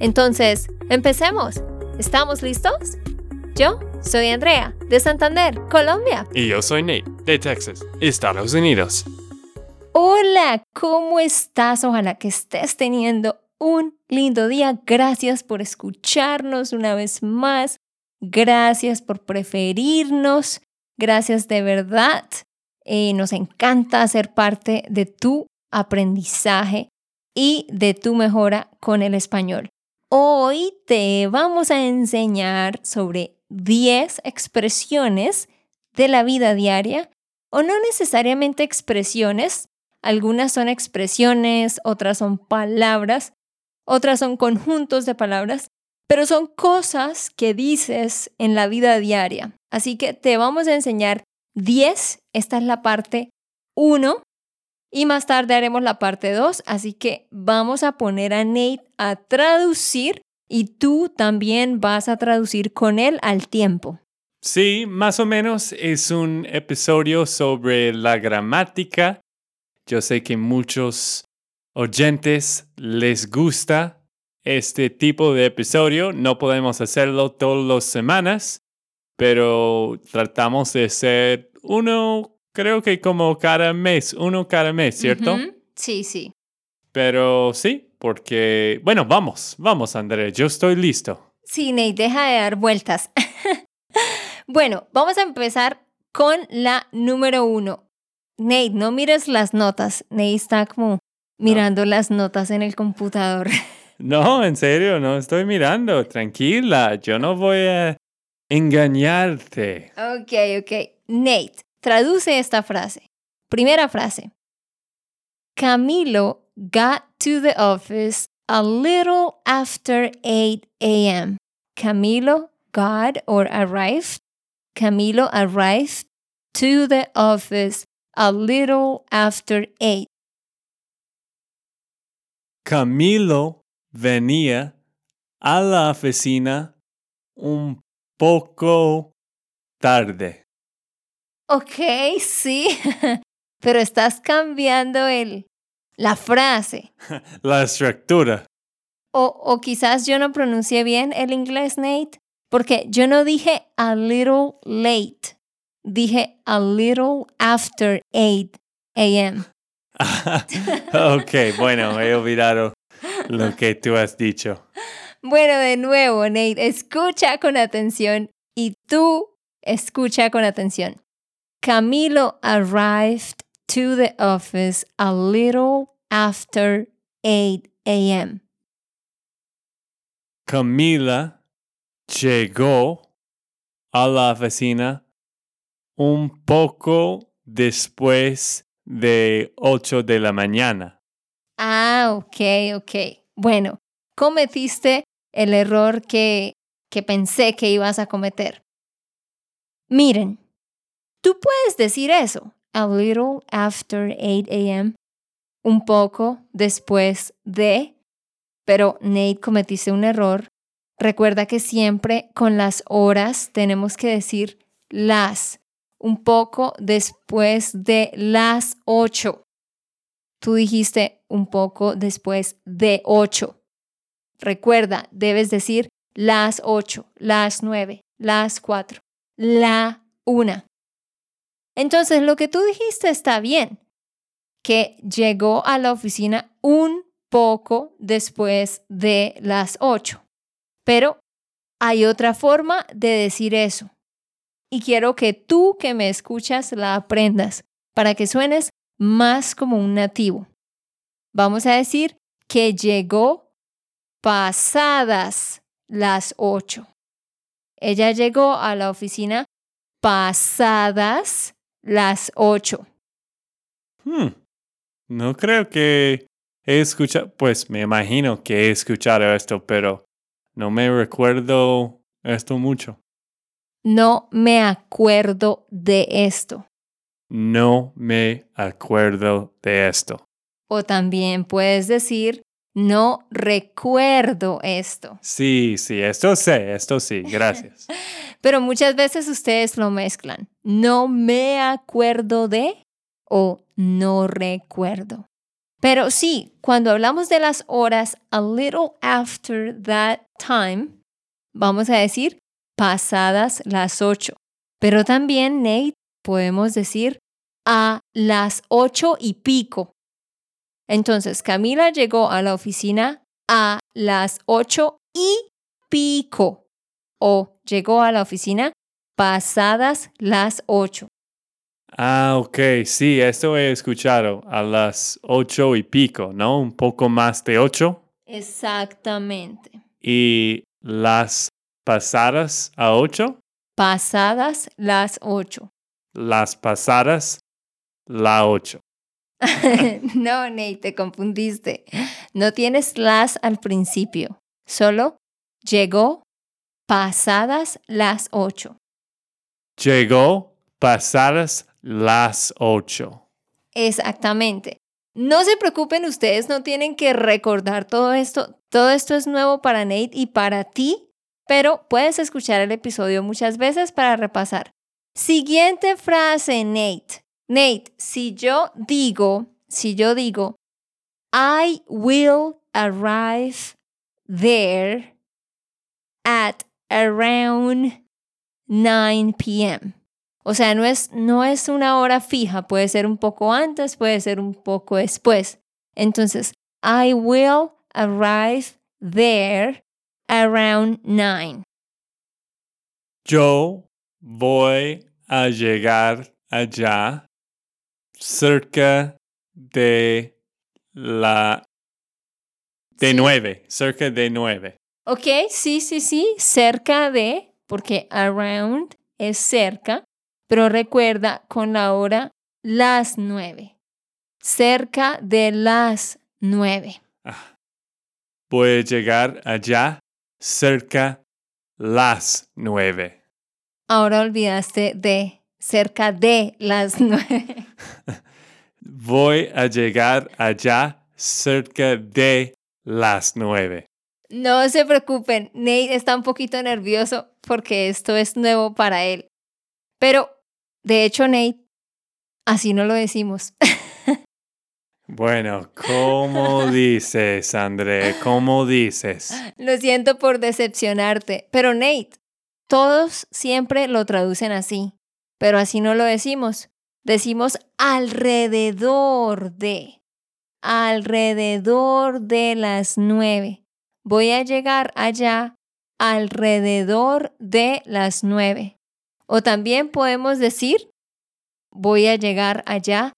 Entonces, empecemos. ¿Estamos listos? Yo soy Andrea, de Santander, Colombia. Y yo soy Nate, de Texas, Estados Unidos. Hola, ¿cómo estás? Ojalá que estés teniendo un lindo día. Gracias por escucharnos una vez más. Gracias por preferirnos. Gracias de verdad. Eh, nos encanta ser parte de tu aprendizaje y de tu mejora con el español. Hoy te vamos a enseñar sobre 10 expresiones de la vida diaria o no necesariamente expresiones. Algunas son expresiones, otras son palabras, otras son conjuntos de palabras, pero son cosas que dices en la vida diaria. Así que te vamos a enseñar 10. Esta es la parte 1. Y más tarde haremos la parte 2. Así que vamos a poner a Nate a traducir y tú también vas a traducir con él al tiempo. Sí, más o menos es un episodio sobre la gramática. Yo sé que muchos oyentes les gusta este tipo de episodio. No podemos hacerlo todas las semanas, pero tratamos de ser uno, creo que como cada mes, uno cada mes, ¿cierto? Sí, sí. Pero sí, porque, bueno, vamos, vamos, André, yo estoy listo. Sí, Nate, deja de dar vueltas. bueno, vamos a empezar con la número uno. Nate, no mires las notas. Nate está como mirando las notas en el computador. No, en serio, no estoy mirando. Tranquila, yo no voy a engañarte. Ok, ok. Nate, traduce esta frase. Primera frase. Camilo got to the office a little after 8 a.m. Camilo got or arrived. Camilo arrived to the office a little after 8. Camilo venía a la oficina un poco tarde. Ok, sí, pero estás cambiando el, la frase. la estructura. O, o quizás yo no pronuncié bien el inglés, Nate, porque yo no dije a little late, dije a little after 8 a.m. ok, bueno, he olvidado lo que tú has dicho. Bueno, de nuevo, Nate, escucha con atención y tú escucha con atención. Camilo arrived to the office a little after 8 a.m. Camila llegó a la oficina un poco después de 8 de la mañana. Ah, ok, ok. Bueno, cometiste el error que, que pensé que ibas a cometer. Miren, tú puedes decir eso, a little after 8 a.m., un poco después de, pero Nate cometiste un error. Recuerda que siempre con las horas tenemos que decir las, un poco después de las 8. Tú dijiste un poco después de 8. Recuerda, debes decir las 8, las 9, las 4, la 1. Entonces, lo que tú dijiste está bien, que llegó a la oficina un poco después de las 8. Pero hay otra forma de decir eso. Y quiero que tú que me escuchas la aprendas para que suenes más como un nativo. Vamos a decir que llegó pasadas las 8. Ella llegó a la oficina pasadas las 8. Hmm. No creo que he escuchado, pues me imagino que he escuchado esto, pero no me recuerdo esto mucho. No me acuerdo de esto. No me acuerdo de esto. O también puedes decir, no recuerdo esto. Sí, sí, esto sé, esto sí, gracias. Pero muchas veces ustedes lo mezclan. No me acuerdo de o no recuerdo. Pero sí, cuando hablamos de las horas, a little after that time, vamos a decir pasadas las ocho. Pero también, Nate, podemos decir a las ocho y pico. Entonces, Camila llegó a la oficina a las ocho y pico. O llegó a la oficina pasadas las ocho. Ah, ok, sí, esto he escuchado a las ocho y pico, ¿no? Un poco más de ocho. Exactamente. Y las pasadas a ocho. Pasadas las ocho. Las pasadas la ocho. no, Nate, te confundiste. No tienes las al principio. Solo llegó pasadas las ocho. Llegó pasadas las ocho. Exactamente. No se preocupen, ustedes no tienen que recordar todo esto. Todo esto es nuevo para Nate y para ti, pero puedes escuchar el episodio muchas veces para repasar. Siguiente frase, Nate. Nate, si yo digo, si yo digo, I will arrive there at around 9 p.m. O sea, no es, no es una hora fija, puede ser un poco antes, puede ser un poco después. Entonces, I will arrive there around 9. Yo voy a llegar allá cerca de la... de Sí. nueve, cerca de nueve. Ok, sí, sí, sí, cerca de, porque around es cerca, pero recuerda con la hora las nueve. Cerca de las nueve. Ah. Voy a llegar allá cerca las nueve. Ahora olvidaste de cerca de las nueve. Voy a llegar allá cerca de las nueve. No se preocupen, Nate está un poquito nervioso porque esto es nuevo para él. Pero, de hecho, Nate, así no lo decimos. Bueno, ¿cómo dices, André? ¿Cómo dices? Lo siento por decepcionarte, pero Nate, todos siempre lo traducen así, pero así no lo decimos. Decimos alrededor de, alrededor de las nueve. Voy a llegar allá alrededor de las nueve. O también podemos decir, voy a llegar allá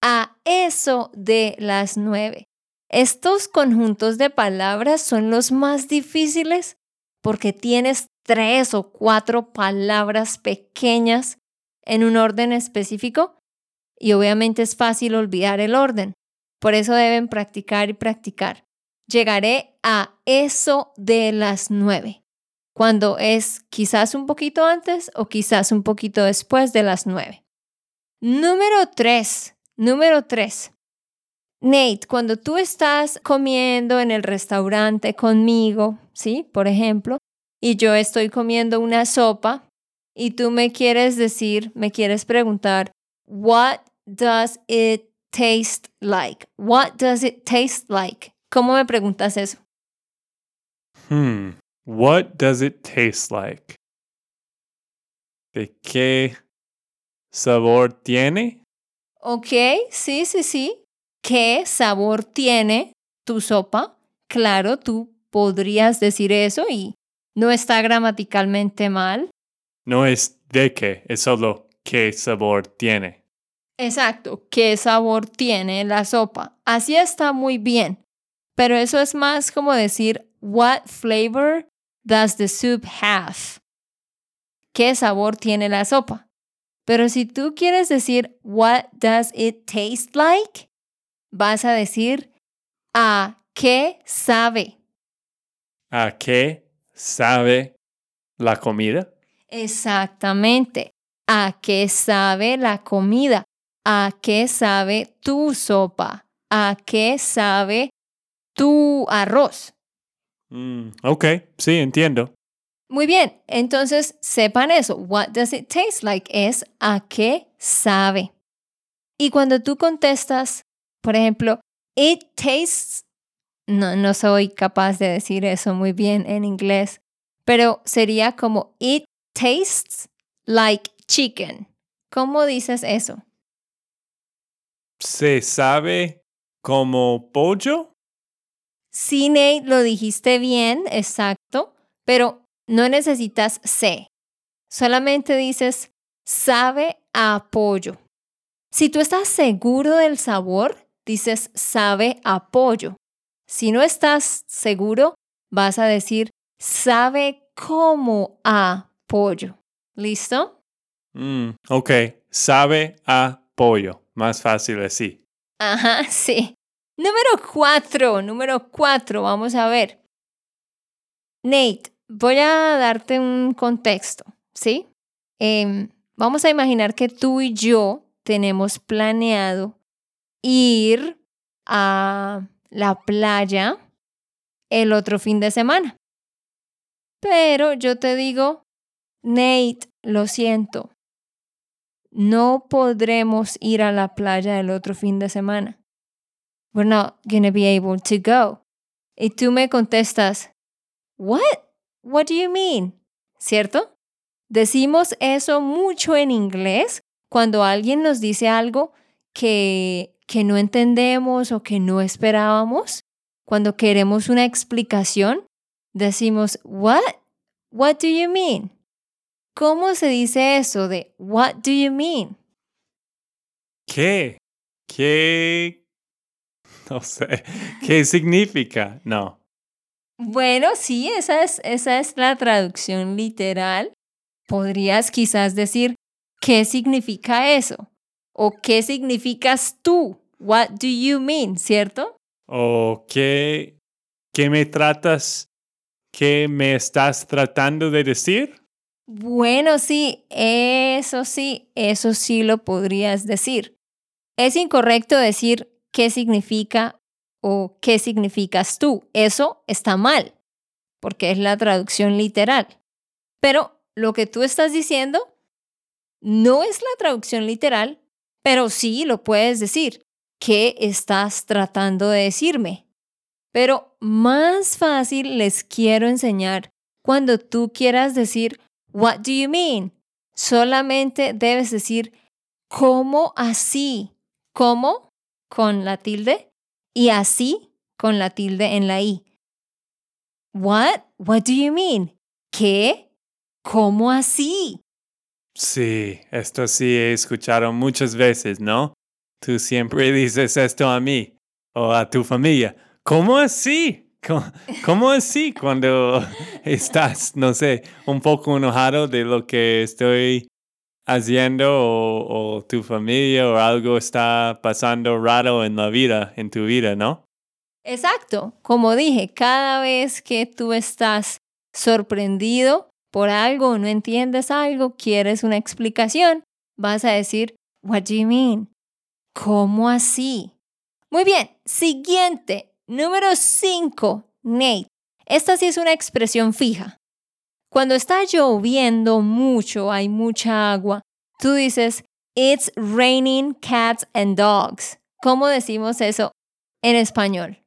a eso de las nueve. Estos conjuntos de palabras son los más difíciles porque tienes tres o cuatro palabras pequeñas en un orden específico y obviamente es fácil olvidar el orden. Por eso deben practicar y practicar. Llegaré a eso de las nueve, cuando es quizás un poquito antes o quizás un poquito después de las nueve. Número tres, número tres. Nate, cuando tú estás comiendo en el restaurante conmigo, ¿sí? Por ejemplo, y yo estoy comiendo una sopa y tú me quieres decir, me quieres preguntar, what does it taste like? What does it taste like? ¿Cómo me preguntas eso? Hmm. What does it taste like? ¿De qué sabor tiene? Ok, sí, sí, sí. ¿Qué sabor tiene tu sopa? Claro, tú podrías decir eso y no está gramaticalmente mal. No es de qué, es solo qué sabor tiene. Exacto, ¿qué sabor tiene la sopa? Así está muy bien. Pero eso es más como decir, what flavor does the soup have? ¿Qué sabor tiene la sopa? Pero si tú quieres decir, what does it taste like? Vas a decir, ¿A qué sabe? ¿A qué sabe la comida? Exactamente. ¿A qué sabe la comida? ¿A qué sabe tu sopa? ¿A qué sabe tu arroz? Mm, ok, sí, entiendo. Muy bien, entonces sepan eso. What does it taste like? Es a qué sabe. Y cuando tú contestas, por ejemplo, it tastes, no, no soy capaz de decir eso muy bien en inglés, pero sería como it tastes like chicken. ¿Cómo dices eso? ¿Se sabe como pollo? Sí, Nate, lo dijiste bien, exacto, pero no necesitas sé. Solamente dices sabe a pollo. Si tú estás seguro del sabor, dices sabe a pollo. Si no estás seguro, vas a decir sabe como a pollo. ¿Listo? Mm, ok, sabe a pollo. Más fácil así. Ajá, sí. Número cuatro, número cuatro, vamos a ver. Nate, voy a darte un contexto, ¿sí? Em, vamos a imaginar que tú y yo tenemos planeado ir a la playa el otro fin de semana. Pero yo te digo, Nate, lo siento, no podremos ir a la playa el otro fin de semana. We're not to be able to go. Y tú me contestas, What? What do you mean? ¿Cierto? Decimos eso mucho en inglés cuando alguien nos dice algo que, que no entendemos o que no esperábamos. Cuando queremos una explicación, decimos, What? What do you mean? ¿Cómo se dice eso de What do you mean? ¿Qué? ¿Qué? No sé. ¿Qué significa? No. Bueno, sí, esa es, esa es la traducción literal. Podrías quizás decir, ¿qué significa eso? ¿O qué significas tú? What do you mean? ¿Cierto? ¿O qué, qué me tratas? ¿Qué me estás tratando de decir? Bueno, sí, eso sí, eso sí lo podrías decir. Es incorrecto decir qué significa o qué significas tú. Eso está mal, porque es la traducción literal. Pero lo que tú estás diciendo no es la traducción literal, pero sí lo puedes decir. ¿Qué estás tratando de decirme? Pero más fácil les quiero enseñar cuando tú quieras decir What do you mean? Solamente debes decir, ¿cómo así? ¿Cómo? Con la tilde y así con la tilde en la i. What? What do you mean? ¿Qué? ¿Cómo así? Sí, esto sí he escuchado muchas veces, ¿no? Tú siempre dices esto a mí o a tu familia. ¿Cómo así? ¿Cómo, así cuando estás, no sé, un poco enojado de lo que estoy haciendo o, tu familia o algo está pasando raro en la vida, en tu vida, ¿no? Exacto. Como dije, cada vez que tú estás sorprendido por algo o no entiendes algo, quieres una explicación, vas a decir, What do you mean? ¿Cómo así? Muy bien, siguiente. Número 5, Nate. Esta sí es una expresión fija. Cuando está lloviendo mucho, hay mucha agua, tú dices, It's raining cats and dogs. ¿Cómo decimos eso en español?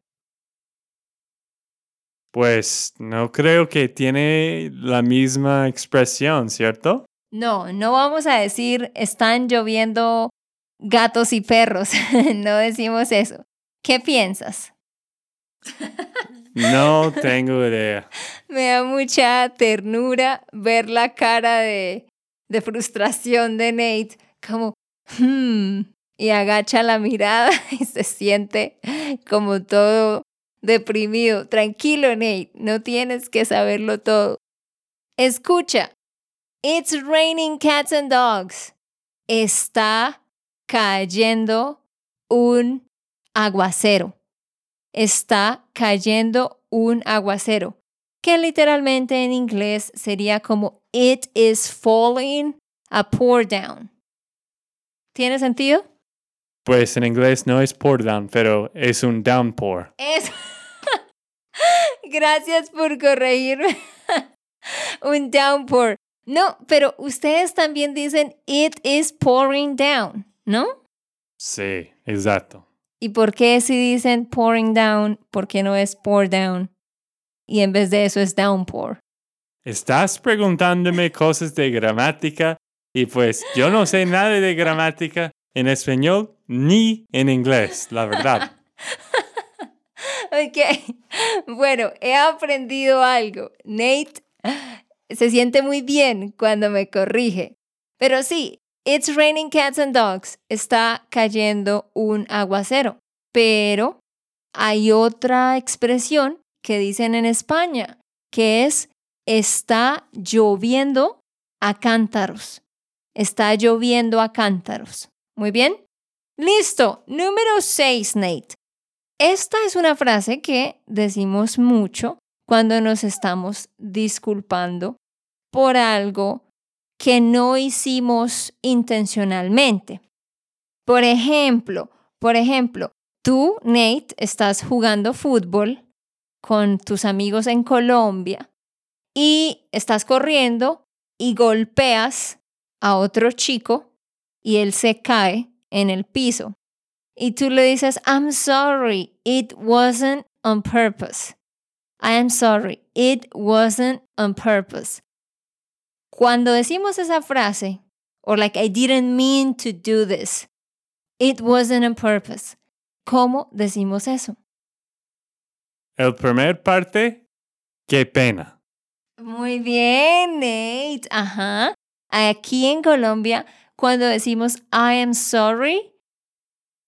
Pues no creo que tiene la misma expresión, ¿cierto? No, no vamos a decir están lloviendo gatos y perros. no decimos eso. ¿Qué piensas? No tengo idea. Me da mucha ternura ver la cara de, de frustración de Nate, como, hmm, y agacha la mirada y se siente como todo deprimido. Tranquilo, Nate, no tienes que saberlo todo. Escucha, it's raining cats and dogs. Está cayendo un aguacero. Está cayendo un aguacero, que literalmente en inglés sería como it is falling a pour down. ¿Tiene sentido? Pues en inglés no es pour down, pero es un downpour. Es... Gracias por corregirme. un downpour. No, pero ustedes también dicen it is pouring down, ¿no? Sí, exacto. ¿Y por qué si dicen pouring down, por qué no es pour down? Y en vez de eso es downpour. Estás preguntándome cosas de gramática y pues yo no sé nada de gramática en español ni en inglés, la verdad. ok, bueno, he aprendido algo. Nate se siente muy bien cuando me corrige. Pero sí, It's raining cats and dogs. Está cayendo un aguacero. Pero hay otra expresión que dicen en España, que es está lloviendo a cántaros. Está lloviendo a cántaros. Muy bien. Listo. Número 6, Nate. Esta es una frase que decimos mucho cuando nos estamos disculpando por algo que no hicimos intencionalmente. Por ejemplo, por ejemplo, tú, Nate, estás jugando fútbol con tus amigos en Colombia y estás corriendo y golpeas a otro chico y él se cae en el piso. Y tú le dices, I'm sorry, it wasn't on purpose. I am sorry, it wasn't on purpose. Cuando decimos esa frase, o like I didn't mean to do this, it wasn't on purpose. ¿Cómo decimos eso? El primer parte, qué pena. Muy bien, Nate. Ajá. Aquí en Colombia, cuando decimos I am sorry,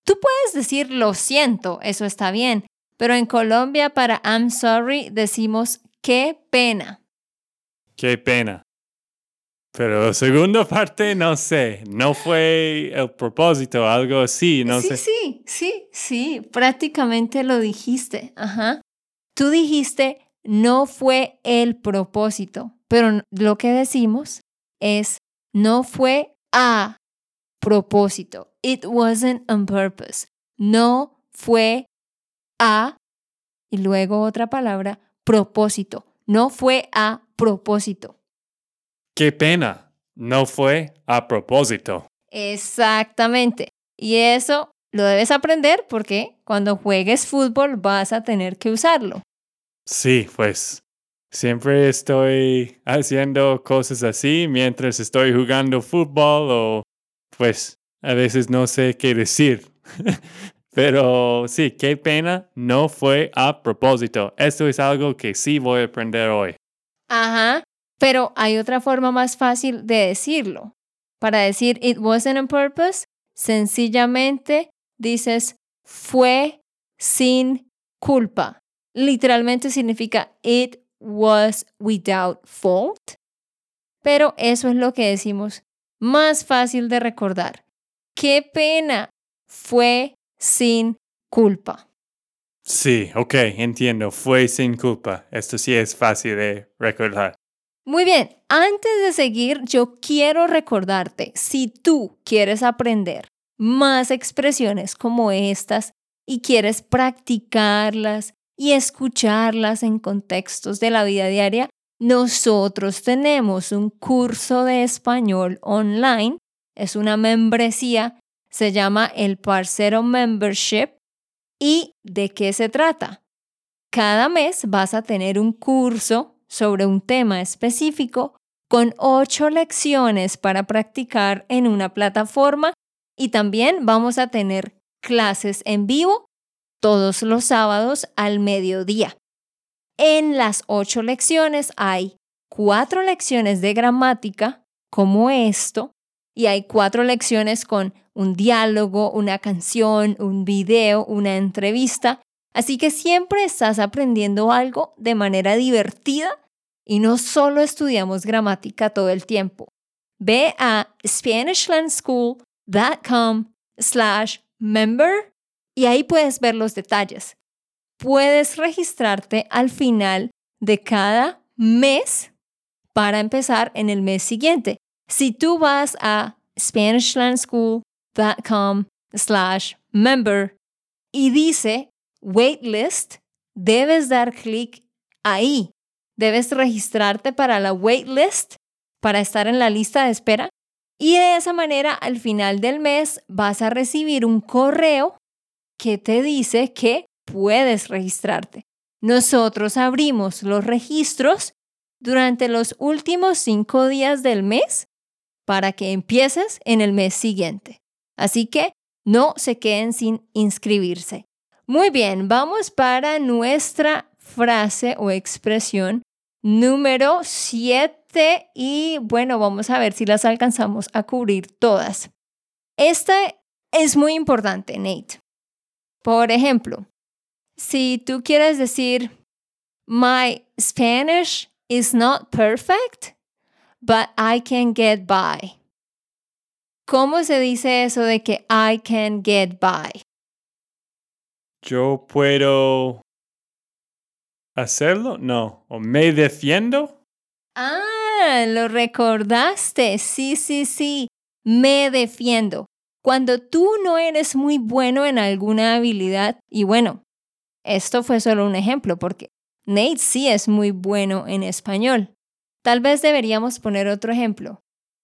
tú puedes decir lo siento, eso está bien. Pero en Colombia, para I'm sorry, decimos qué pena. Qué pena. Pero la segunda parte, no sé, no fue el propósito, algo así, no sí, sé. Sí, sí, sí, prácticamente lo dijiste, ajá. Tú dijiste, no fue el propósito, pero lo que decimos es, no fue a propósito. It wasn't on purpose. No fue a, y luego otra palabra, propósito. No fue a propósito. Qué pena, no fue a propósito. Exactamente. Y eso lo debes aprender porque cuando juegues fútbol vas a tener que usarlo. Sí, pues siempre estoy haciendo cosas así mientras estoy jugando fútbol o pues a veces no sé qué decir. Pero sí, qué pena, no fue a propósito. Esto es algo que sí voy a aprender hoy. Ajá. Pero hay otra forma más fácil de decirlo. Para decir it wasn't on purpose, sencillamente dices fue sin culpa. Literalmente significa it was without fault. Pero eso es lo que decimos más fácil de recordar. Qué pena fue sin culpa. Sí, ok, entiendo. Fue sin culpa. Esto sí es fácil de recordar. Muy bien, antes de seguir, yo quiero recordarte, si tú quieres aprender más expresiones como estas y quieres practicarlas y escucharlas en contextos de la vida diaria, nosotros tenemos un curso de español online, es una membresía, se llama el Parcero Membership. ¿Y de qué se trata? Cada mes vas a tener un curso sobre un tema específico con ocho lecciones para practicar en una plataforma y también vamos a tener clases en vivo todos los sábados al mediodía. En las ocho lecciones hay cuatro lecciones de gramática como esto y hay cuatro lecciones con un diálogo, una canción, un video, una entrevista Así que siempre estás aprendiendo algo de manera divertida y no solo estudiamos gramática todo el tiempo. Ve a SpanishLandSchool.com slash member y ahí puedes ver los detalles. puedes registrarte al final de cada mes para empezar en el mes siguiente. Si tú vas a SpanishLandSchool.com slash member y dice waitlist, debes dar clic ahí. Debes registrarte para la waitlist para estar en la lista de espera y de esa manera al final del mes vas a recibir un correo que te dice que puedes registrarte. Nosotros abrimos los registros durante los últimos cinco días del mes para que empieces en el mes siguiente. Así que no se queden sin inscribirse. Muy bien, vamos para nuestra frase o expresión número 7 y bueno, vamos a ver si las alcanzamos a cubrir todas. Esta es muy importante, Nate. Por ejemplo, si tú quieres decir, My Spanish is not perfect, but I can get by. ¿Cómo se dice eso de que I can get by? Yo puedo hacerlo, no, o me defiendo. Ah, lo recordaste. Sí, sí, sí. Me defiendo. Cuando tú no eres muy bueno en alguna habilidad, y bueno, esto fue solo un ejemplo porque Nate sí es muy bueno en español. Tal vez deberíamos poner otro ejemplo.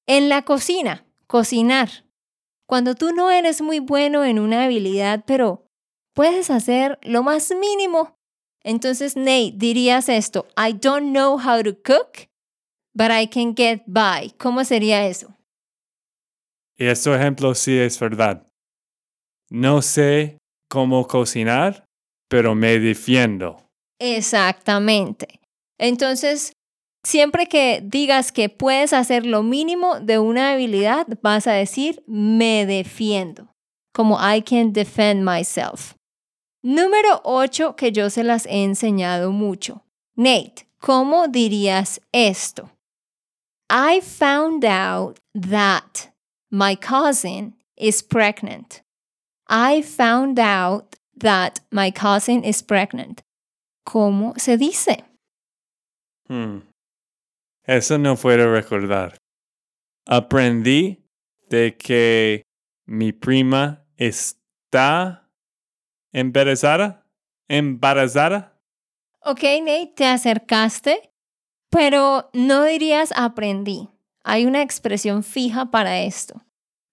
En la cocina, cocinar. Cuando tú no eres muy bueno en una habilidad, pero puedes hacer lo más mínimo entonces, Nate, dirías esto, I don't know how to cook, but I can get by. ¿Cómo sería eso? Y este ejemplo sí es verdad. No sé cómo cocinar, pero me defiendo. Exactamente. Entonces, siempre que digas que puedes hacer lo mínimo de una habilidad, vas a decir me defiendo, como I can defend myself. Número 8 que yo se las he enseñado mucho. Nate, ¿cómo dirías esto? I found out that my cousin is pregnant. I found out that my cousin is pregnant. ¿Cómo se dice? Hmm. Eso no puedo recordar. Aprendí de que mi prima está ¿Embarazada? ¿Embarazada? Ok, Nate, te acercaste, pero no dirías aprendí. Hay una expresión fija para esto.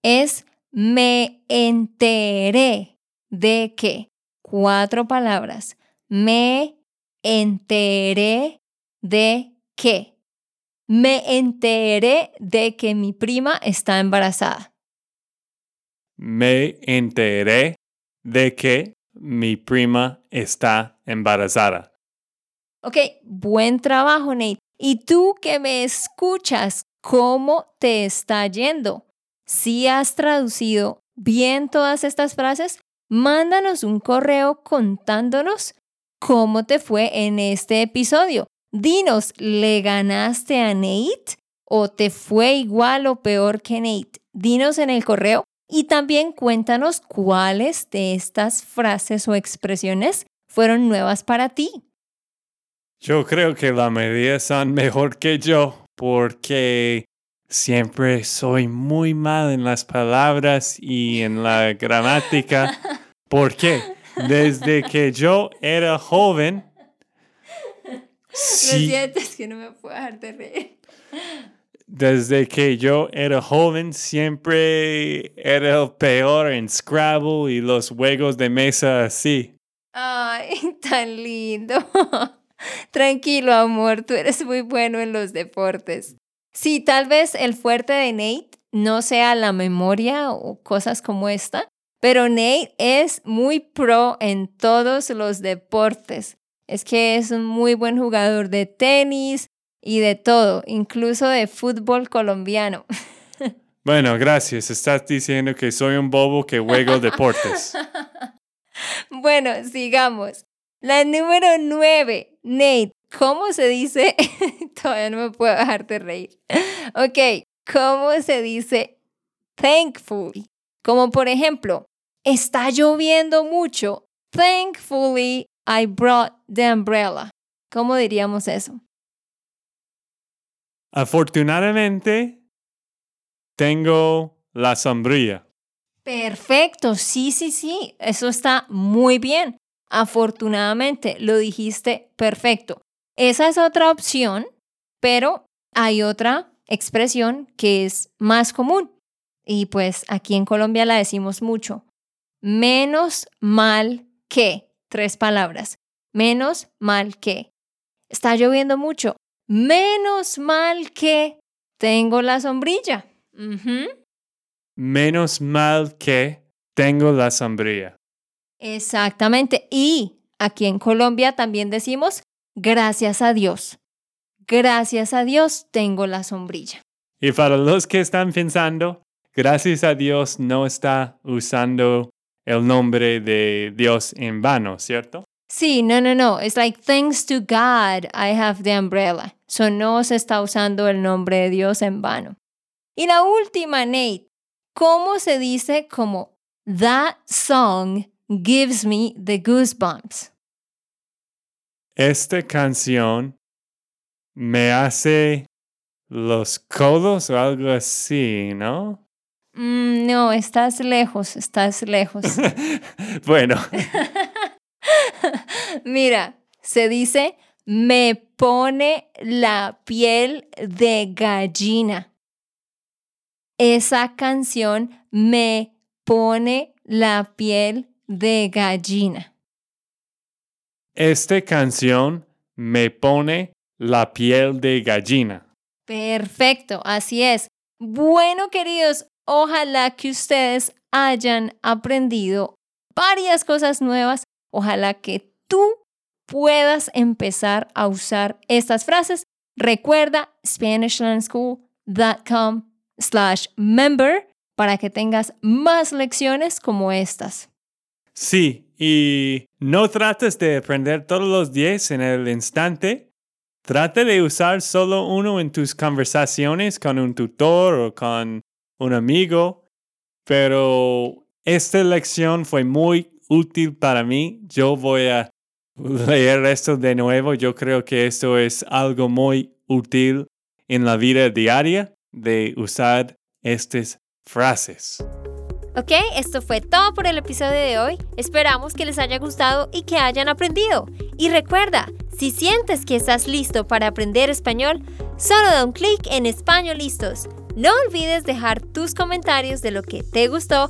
Es me enteré de que. Cuatro palabras. Me enteré de que. Me enteré de que mi prima está embarazada. Me enteré de que mi prima está embarazada. Ok, buen trabajo, Nate. Y tú que me escuchas, ¿cómo te está yendo? Si has traducido bien todas estas frases, mándanos un correo contándonos cómo te fue en este episodio. Dinos, ¿le ganaste a Nate o te fue igual o peor que Nate? Dinos en el correo y también cuéntanos cuáles de estas frases o expresiones fueron nuevas para ti. Yo creo que la mayoría son mejor que yo porque siempre soy muy mal en las palabras y en la gramática. ¿Por qué? Desde que yo era joven. Sí, Lo siento, es que no me puedo dejar de reír desde que yo era joven siempre era el peor en Scrabble y los juegos de mesa así. Ay, tan lindo. Tranquilo, amor, tú eres muy bueno en los deportes. Sí, tal vez el fuerte de Nate no sea la memoria o cosas como esta, pero Nate es muy pro en todos los deportes. Es que es un muy buen jugador de tenis, y de todo, incluso de fútbol colombiano. Bueno, gracias. Estás diciendo que soy un bobo que juego deportes. bueno, sigamos. La número nueve, Nate. ¿Cómo se dice? Todavía no me puedo dejar de reír. Ok, ¿cómo se dice thankfully? Como por ejemplo, está lloviendo mucho. Thankfully, I brought the umbrella. ¿Cómo diríamos eso? Afortunadamente, tengo la sombrilla. Perfecto, sí, sí, sí, eso está muy bien. Afortunadamente, lo dijiste perfecto. Esa es otra opción, pero hay otra expresión que es más común y pues aquí en Colombia la decimos mucho. Menos mal que, tres palabras. Menos mal que. Está lloviendo mucho. Menos mal que tengo la sombrilla. Menos mal que tengo la sombrilla. Exactamente. Y aquí en Colombia también decimos gracias a Dios. Gracias a Dios tengo la sombrilla. Y para los que están pensando, gracias a Dios no está usando el nombre de Dios en vano, ¿cierto? Sí, no, no, no. It's like, thanks to God, I have the umbrella. So no se está usando el nombre de Dios en vano. Y la última, Nate, ¿cómo se dice como that song gives me the goosebumps? Esta canción me hace los codos o algo así, ¿no? Mm, no, estás lejos, estás lejos. bueno. Mira, se dice, me pone la piel de gallina. Esa canción me pone la piel de gallina. Esta canción me pone la piel de gallina. Perfecto, así es. Bueno, queridos, ojalá que ustedes hayan aprendido varias cosas nuevas. Ojalá que tú puedas empezar a usar estas frases. Recuerda SpanishLandSchool.com slash member para que tengas más lecciones como estas. Sí, y no trates de aprender todos los 10 en el instante. Trate de usar solo uno en tus conversaciones con un tutor o con un amigo, pero esta lección fue muy útil para mí. Yo voy a leer esto de nuevo. Yo creo que esto es algo muy útil en la vida diaria de usar estas frases. Ok, esto fue todo por el episodio de hoy. Esperamos que les haya gustado y que hayan aprendido. Y recuerda, si sientes que estás listo para aprender español, solo da un clic en Español Listos. No olvides dejar tus comentarios de lo que te gustó